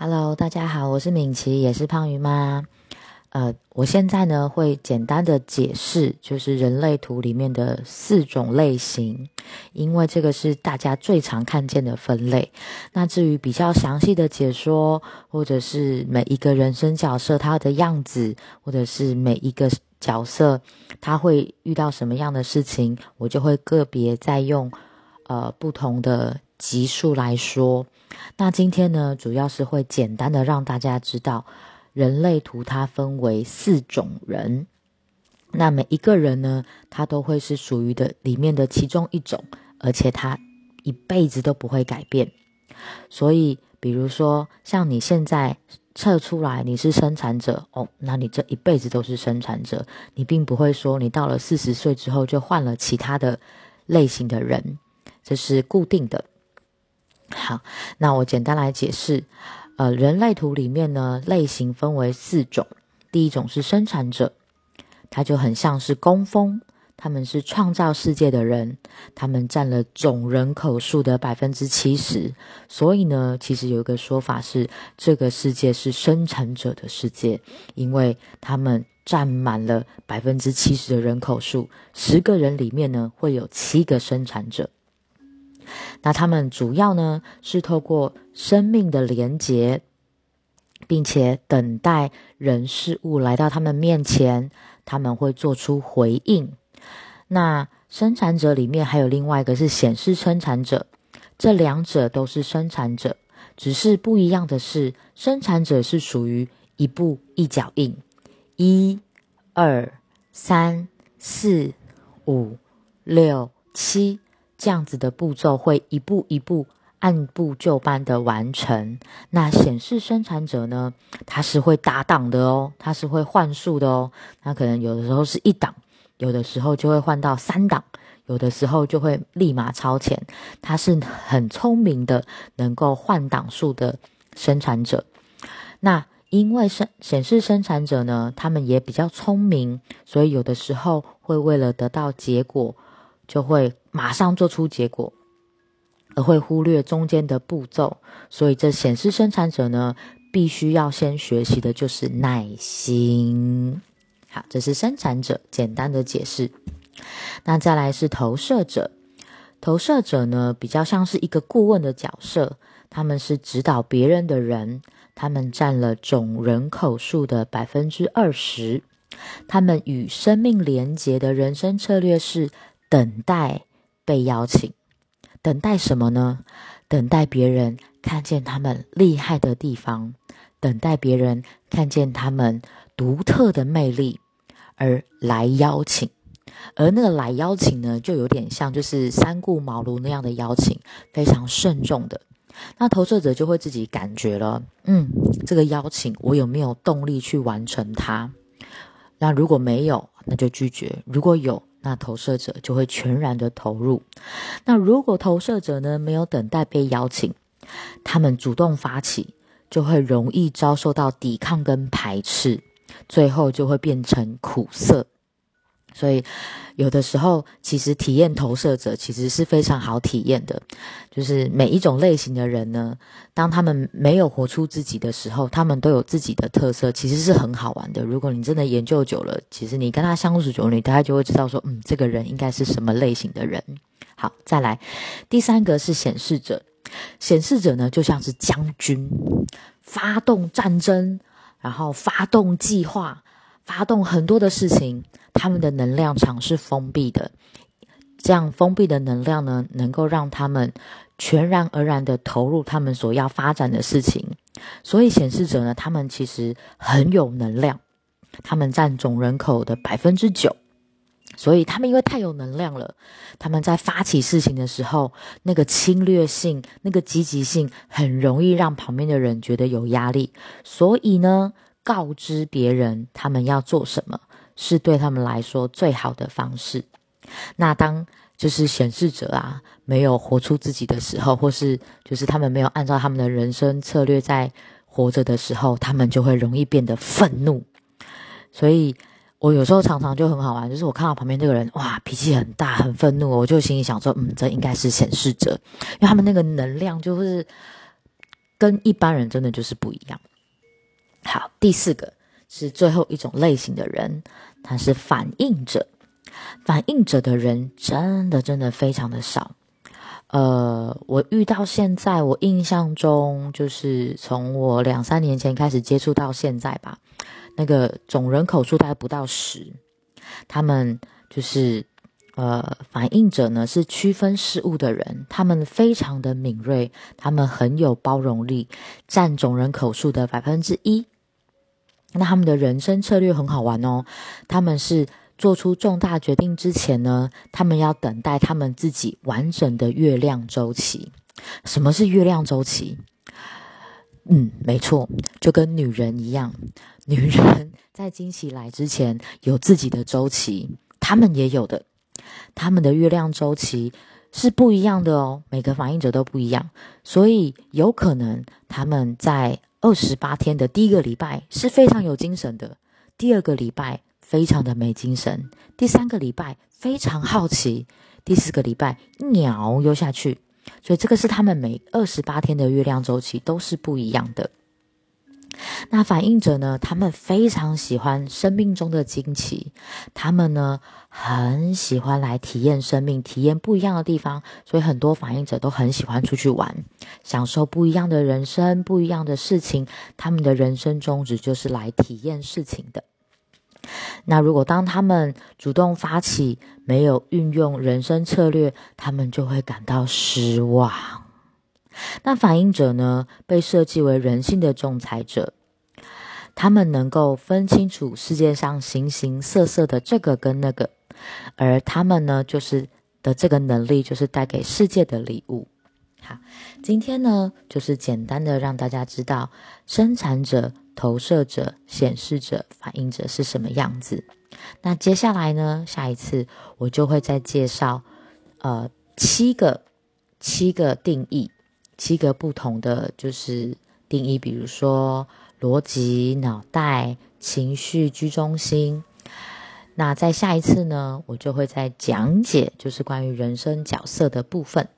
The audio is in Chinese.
Hello，大家好，我是敏琪，也是胖鱼妈。呃，我现在呢会简单的解释，就是人类图里面的四种类型，因为这个是大家最常看见的分类。那至于比较详细的解说，或者是每一个人生角色他的样子，或者是每一个角色他会遇到什么样的事情，我就会个别再用呃不同的级数来说。那今天呢，主要是会简单的让大家知道，人类图它分为四种人，那每一个人呢，他都会是属于的里面的其中一种，而且他一辈子都不会改变。所以，比如说像你现在测出来你是生产者哦，那你这一辈子都是生产者，你并不会说你到了四十岁之后就换了其他的类型的人，这是固定的。好，那我简单来解释，呃，人类图里面呢，类型分为四种。第一种是生产者，他就很像是工蜂，他们是创造世界的人，他们占了总人口数的百分之七十。所以呢，其实有一个说法是，这个世界是生产者的世界，因为他们占满了百分之七十的人口数，十个人里面呢，会有七个生产者。那他们主要呢是透过生命的连结，并且等待人事物来到他们面前，他们会做出回应。那生产者里面还有另外一个是显示生产者，这两者都是生产者，只是不一样的是，生产者是属于一步一脚印，一、二、三、四、五、六、七。这样子的步骤会一步一步按部就班的完成。那显示生产者呢？他是会打档的哦，他是会换数的哦。那可能有的时候是一档，有的时候就会换到三档，有的时候就会立马超前。他是很聪明的，能够换档数的生产者。那因为生显示生产者呢，他们也比较聪明，所以有的时候会为了得到结果。就会马上做出结果，而会忽略中间的步骤。所以，这显示生产者呢，必须要先学习的就是耐心。好，这是生产者简单的解释。那再来是投射者，投射者呢，比较像是一个顾问的角色，他们是指导别人的人，他们占了总人口数的百分之二十。他们与生命连结的人生策略是。等待被邀请，等待什么呢？等待别人看见他们厉害的地方，等待别人看见他们独特的魅力，而来邀请。而那个来邀请呢，就有点像就是三顾茅庐那样的邀请，非常慎重的。那投射者就会自己感觉了，嗯，这个邀请我有没有动力去完成它？那如果没有，那就拒绝；如果有，那投射者就会全然的投入。那如果投射者呢没有等待被邀请，他们主动发起，就会容易遭受到抵抗跟排斥，最后就会变成苦涩。所以，有的时候其实体验投射者其实是非常好体验的，就是每一种类型的人呢，当他们没有活出自己的时候，他们都有自己的特色，其实是很好玩的。如果你真的研究久了，其实你跟他相处久了，你大概就会知道说，嗯，这个人应该是什么类型的人。好，再来，第三个是显示者，显示者呢就像是将军，发动战争，然后发动计划。发动很多的事情，他们的能量场是封闭的，这样封闭的能量呢，能够让他们全然而然的投入他们所要发展的事情。所以显示者呢，他们其实很有能量，他们占总人口的百分之九，所以他们因为太有能量了，他们在发起事情的时候，那个侵略性、那个积极性，很容易让旁边的人觉得有压力。所以呢。告知别人他们要做什么，是对他们来说最好的方式。那当就是显示者啊，没有活出自己的时候，或是就是他们没有按照他们的人生策略在活着的时候，他们就会容易变得愤怒。所以我有时候常常就很好玩，就是我看到旁边这个人哇，脾气很大，很愤怒，我就心里想说，嗯，这应该是显示者，因为他们那个能量就是。跟一般人真的就是不一样。好，第四个是最后一种类型的人，他是反应者。反应者的人真的真的非常的少。呃，我遇到现在，我印象中就是从我两三年前开始接触到现在吧，那个总人口数大概不到十。他们就是呃，反应者呢是区分事物的人，他们非常的敏锐，他们很有包容力，占总人口数的百分之一。那他们的人生策略很好玩哦，他们是。做出重大决定之前呢，他们要等待他们自己完整的月亮周期。什么是月亮周期？嗯，没错，就跟女人一样，女人在惊喜来之前有自己的周期，他们也有的。他们的月亮周期是不一样的哦，每个反应者都不一样，所以有可能他们在二十八天的第一个礼拜是非常有精神的，第二个礼拜。非常的没精神。第三个礼拜非常好奇，第四个礼拜一鸟又下去，所以这个是他们每二十八天的月亮周期都是不一样的。那反应者呢？他们非常喜欢生命中的惊奇，他们呢很喜欢来体验生命，体验不一样的地方，所以很多反应者都很喜欢出去玩，享受不一样的人生，不一样的事情。他们的人生宗旨就是来体验事情的。那如果当他们主动发起，没有运用人生策略，他们就会感到失望。那反应者呢？被设计为人性的仲裁者，他们能够分清楚世界上形形色色的这个跟那个，而他们呢，就是的这个能力，就是带给世界的礼物。好，今天呢，就是简单的让大家知道生产者。投射者、显示者、反应者是什么样子？那接下来呢？下一次我就会再介绍，呃，七个七个定义，七个不同的就是定义，比如说逻辑、脑袋、情绪、居中心。那在下一次呢，我就会再讲解，就是关于人生角色的部分。